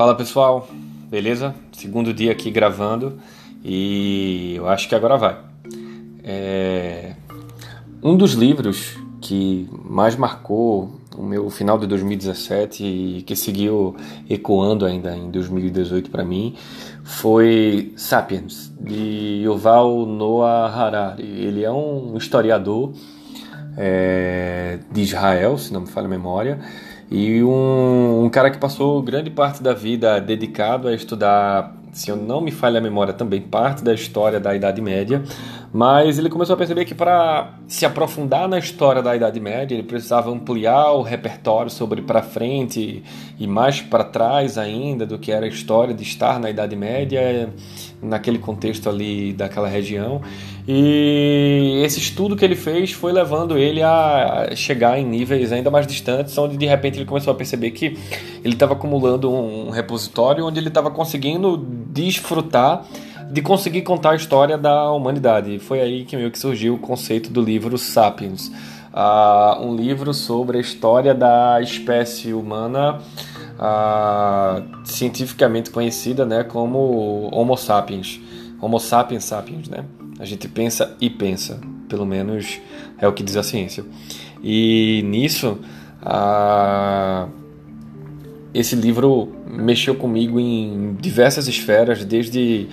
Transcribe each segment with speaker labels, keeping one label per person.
Speaker 1: Fala pessoal, beleza? Segundo dia aqui gravando e eu acho que agora vai. É... Um dos livros que mais marcou o meu final de 2017 e que seguiu ecoando ainda em 2018 para mim foi Sapiens, de Yuval Noah Harari. Ele é um historiador é, de Israel, se não me falha a memória, e um, um cara que passou grande parte da vida dedicado a estudar se eu não me falha a memória, também parte da história da Idade Média, mas ele começou a perceber que para se aprofundar na história da Idade Média, ele precisava ampliar o repertório sobre para frente e mais para trás ainda do que era a história de estar na Idade Média, naquele contexto ali daquela região. E esse estudo que ele fez foi levando ele a chegar em níveis ainda mais distantes, onde de repente ele começou a perceber que ele estava acumulando um repositório onde ele estava conseguindo desfrutar de conseguir contar a história da humanidade. E foi aí que meio que surgiu o conceito do livro Sapiens, uh, um livro sobre a história da espécie humana uh, cientificamente conhecida, né, como Homo sapiens, Homo sapiens sapiens, né? A gente pensa e pensa, pelo menos é o que diz a ciência. E nisso, uh, esse livro mexeu comigo em diversas esferas, desde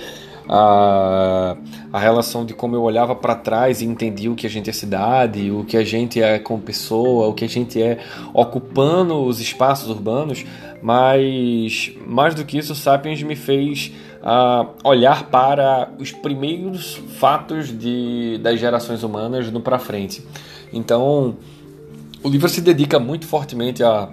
Speaker 1: a, a relação de como eu olhava para trás e entendia o que a gente é cidade, o que a gente é como pessoa, o que a gente é ocupando os espaços urbanos, mas mais do que isso, Sapiens me fez uh, olhar para os primeiros fatos de, das gerações humanas no para frente. Então, o livro se dedica muito fortemente a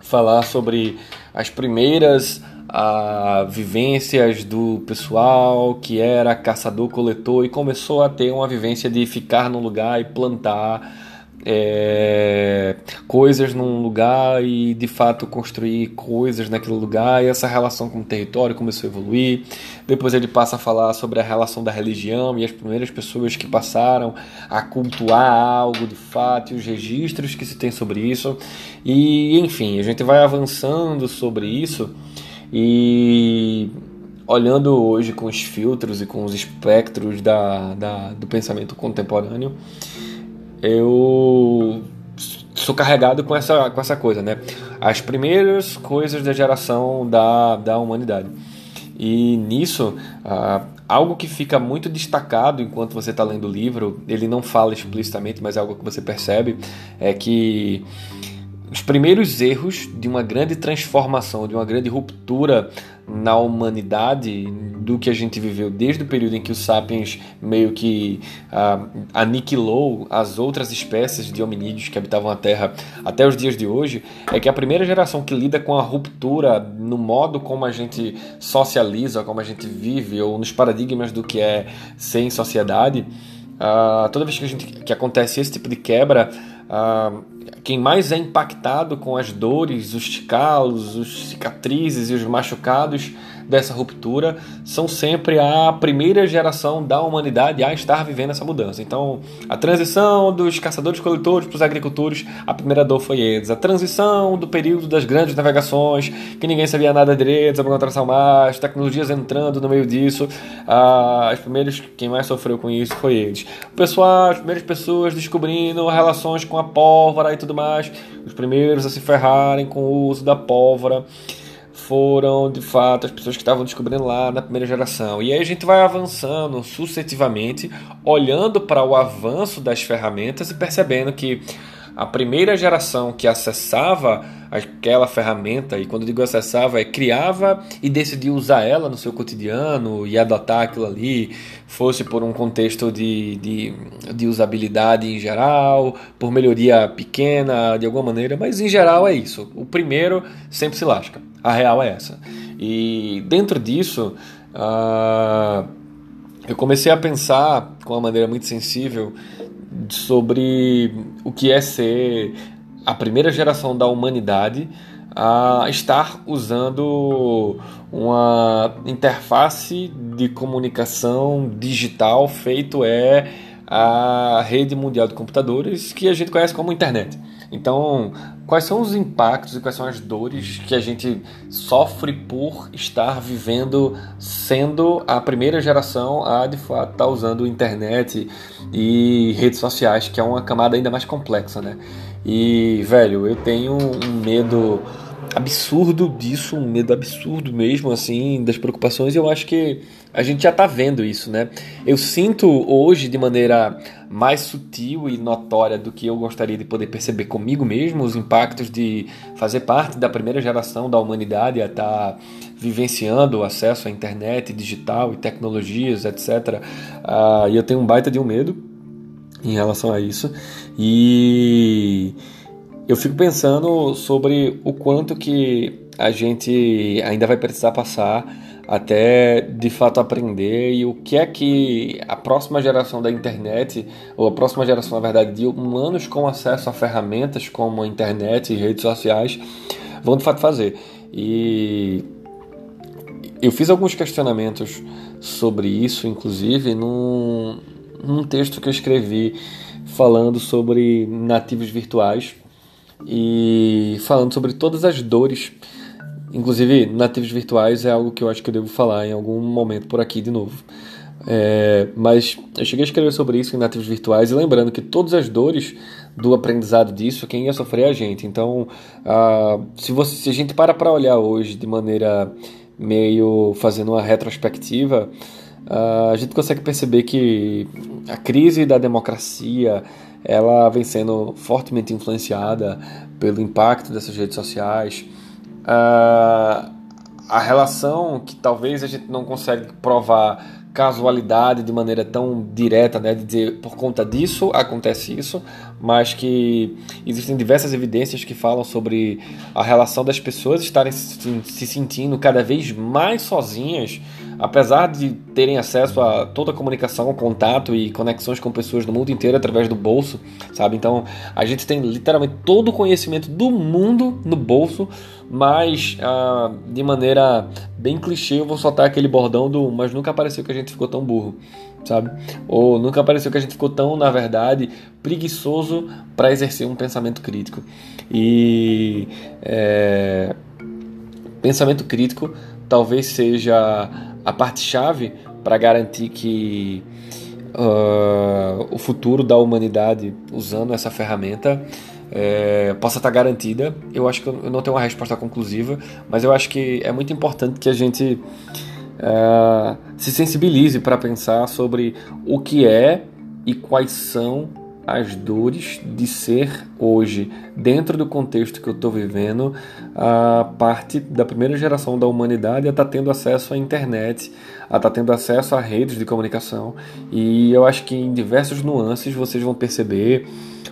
Speaker 1: falar sobre as primeiras a vivências do pessoal que era caçador-coletor e começou a ter uma vivência de ficar num lugar e plantar é, coisas num lugar e de fato construir coisas naquele lugar, e essa relação com o território começou a evoluir. Depois ele passa a falar sobre a relação da religião e as primeiras pessoas que passaram a cultuar algo de fato e os registros que se tem sobre isso. E enfim, a gente vai avançando sobre isso e olhando hoje com os filtros e com os espectros da, da, do pensamento contemporâneo, eu sou carregado com essa, com essa coisa, né? As primeiras coisas da geração da, da humanidade. E nisso, uh, algo que fica muito destacado enquanto você está lendo o livro, ele não fala explicitamente, mas é algo que você percebe, é que os primeiros erros de uma grande transformação, de uma grande ruptura na humanidade do que a gente viveu desde o período em que o Sapiens meio que ah, aniquilou as outras espécies de hominídeos que habitavam a Terra até os dias de hoje, é que a primeira geração que lida com a ruptura no modo como a gente socializa, como a gente vive, ou nos paradigmas do que é ser em sociedade, ah, toda vez que, a gente, que acontece esse tipo de quebra, ah, quem mais é impactado com as dores, os calos, os cicatrizes e os machucados dessa ruptura são sempre a primeira geração da humanidade a estar vivendo essa mudança. Então, a transição dos caçadores-coletores para os agricultores, a primeira dor foi eles. A transição do período das grandes navegações, que ninguém sabia nada direito sobre contração mar, tecnologias entrando no meio disso, as primeiras quem mais sofreu com isso foi eles. O pessoal, as primeiras pessoas descobrindo relações com a pólvora e tudo mais, os primeiros a se ferrarem com o uso da pólvora foram de fato as pessoas que estavam descobrindo lá na primeira geração. E aí a gente vai avançando sucessivamente, olhando para o avanço das ferramentas e percebendo que a primeira geração que acessava aquela ferramenta, e quando digo acessava, é criava e decidia usar ela no seu cotidiano e adotar aquilo ali, fosse por um contexto de, de, de usabilidade em geral, por melhoria pequena de alguma maneira, mas em geral é isso. O primeiro sempre se lasca. A real é essa. E dentro disso, uh, eu comecei a pensar com uma maneira muito sensível sobre o que é ser a primeira geração da humanidade a estar usando uma interface de comunicação digital feito é a rede mundial de computadores que a gente conhece como internet. Então, quais são os impactos e quais são as dores que a gente sofre por estar vivendo, sendo a primeira geração a de fato estar tá usando internet e redes sociais, que é uma camada ainda mais complexa, né? E, velho, eu tenho um medo absurdo disso, um medo absurdo mesmo, assim, das preocupações, e eu acho que a gente já está vendo isso, né? Eu sinto hoje de maneira mais sutil e notória do que eu gostaria de poder perceber comigo mesmo os impactos de fazer parte da primeira geração da humanidade a estar tá vivenciando o acesso à internet digital e tecnologias, etc. Uh, e eu tenho um baita de um medo em relação a isso. E eu fico pensando sobre o quanto que a gente ainda vai precisar passar até de fato aprender e o que é que a próxima geração da internet, ou a próxima geração, na verdade, de humanos com acesso a ferramentas como a internet e redes sociais vão de fato fazer. E eu fiz alguns questionamentos sobre isso, inclusive, num, num texto que eu escrevi falando sobre nativos virtuais e falando sobre todas as dores. Inclusive, nativos virtuais é algo que eu acho que eu devo falar em algum momento por aqui de novo. É, mas eu cheguei a escrever sobre isso em nativos virtuais e lembrando que todas as dores do aprendizado disso, quem ia sofrer é a gente. Então, se, você, se a gente para para olhar hoje de maneira meio fazendo uma retrospectiva, a gente consegue perceber que a crise da democracia ela vem sendo fortemente influenciada pelo impacto dessas redes sociais. Uh, a relação que talvez a gente não consegue provar casualidade de maneira tão direta, né, de dizer por conta disso acontece isso, mas que existem diversas evidências que falam sobre a relação das pessoas estarem se, se sentindo cada vez mais sozinhas, apesar de terem acesso a toda a comunicação, contato e conexões com pessoas do mundo inteiro através do bolso, sabe? Então a gente tem literalmente todo o conhecimento do mundo no bolso, mas ah, de maneira bem clichê eu vou soltar aquele bordão do mas nunca pareceu que a gente ficou tão burro sabe? Ou nunca pareceu que a gente ficou tão, na verdade, preguiçoso para exercer um pensamento crítico. E é, pensamento crítico talvez seja a parte-chave para garantir que uh, o futuro da humanidade usando essa ferramenta é, possa estar garantida. Eu acho que eu não tenho uma resposta conclusiva, mas eu acho que é muito importante que a gente uh, se sensibilize para pensar sobre o que é e quais são as dores de ser hoje, dentro do contexto que eu estou vivendo, a parte da primeira geração da humanidade a estar tá tendo acesso à internet, a estar tá tendo acesso a redes de comunicação. E eu acho que em diversos nuances vocês vão perceber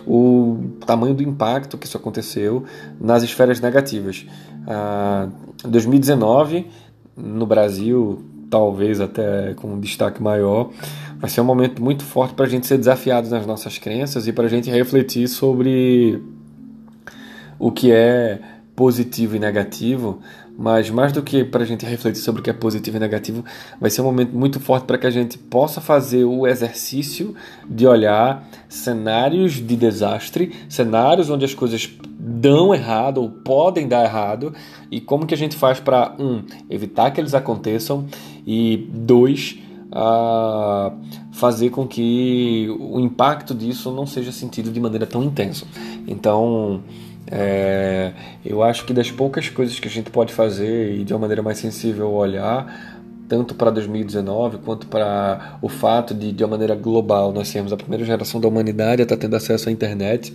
Speaker 1: o tamanho do impacto que isso aconteceu nas esferas negativas. Ah, 2019 no Brasil, talvez até com um destaque maior, vai ser um momento muito forte para a gente ser desafiado nas nossas crenças e para a gente refletir sobre o que é positivo e negativo, mas mais do que para a gente refletir sobre o que é positivo e negativo, vai ser um momento muito forte para que a gente possa fazer o exercício de olhar cenários de desastre, cenários onde as coisas dão errado ou podem dar errado e como que a gente faz para um evitar que eles aconteçam e dois a fazer com que o impacto disso não seja sentido de maneira tão intensa. Então, é, eu acho que das poucas coisas que a gente pode fazer e de uma maneira mais sensível olhar, tanto para 2019 quanto para o fato de, de uma maneira global, nós sermos a primeira geração da humanidade a estar tendo acesso à internet,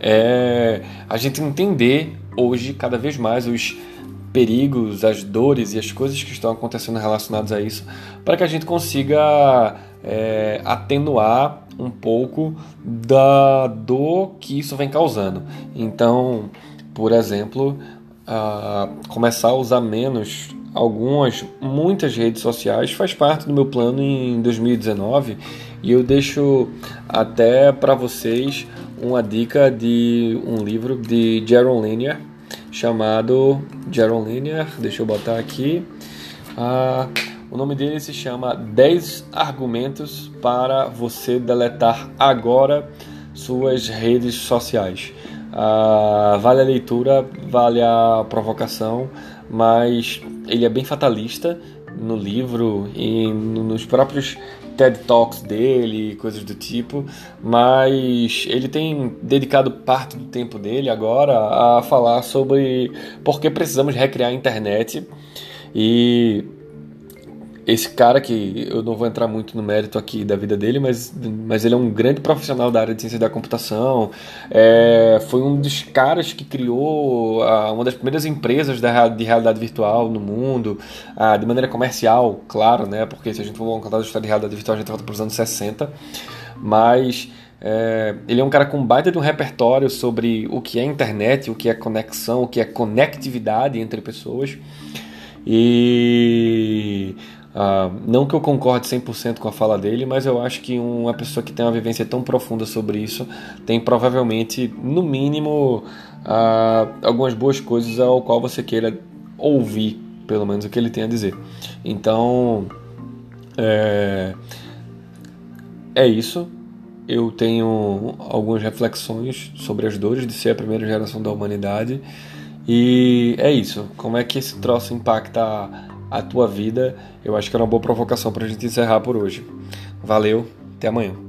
Speaker 1: é a gente entender hoje cada vez mais os perigos, as dores e as coisas que estão acontecendo relacionadas a isso, para que a gente consiga é, atenuar um pouco da dor que isso vem causando. Então, por exemplo, começar a usar menos algumas, muitas redes sociais faz parte do meu plano em 2019 e eu deixo até para vocês uma dica de um livro de Jaron Lanier chamado Jaron Lanier, deixa eu botar aqui, uh, O nome dele se chama 10 argumentos para você deletar agora suas redes sociais. Uh, vale a leitura, vale a provocação, mas ele é bem fatalista no livro e nos próprios TED Talks dele, coisas do tipo, mas ele tem dedicado parte do tempo dele agora a falar sobre por que precisamos recriar a internet e esse cara que eu não vou entrar muito no mérito aqui da vida dele, mas, mas ele é um grande profissional da área de ciência da computação. É, foi um dos caras que criou a, uma das primeiras empresas da, de realidade virtual no mundo, a, de maneira comercial, claro, né? Porque se a gente for contar a história de realidade virtual, a gente volta para os anos 60. Mas é, ele é um cara com baita de um repertório sobre o que é internet, o que é conexão, o que é conectividade entre pessoas. E Uh, não que eu concorde 100% com a fala dele, mas eu acho que uma pessoa que tem uma vivência tão profunda sobre isso tem provavelmente, no mínimo, uh, algumas boas coisas ao qual você queira ouvir, pelo menos o que ele tem a dizer. Então, é, é isso. Eu tenho algumas reflexões sobre as dores de ser a primeira geração da humanidade. E é isso. Como é que esse troço impacta a tua vida. Eu acho que era uma boa provocação para a gente encerrar por hoje. Valeu, até amanhã.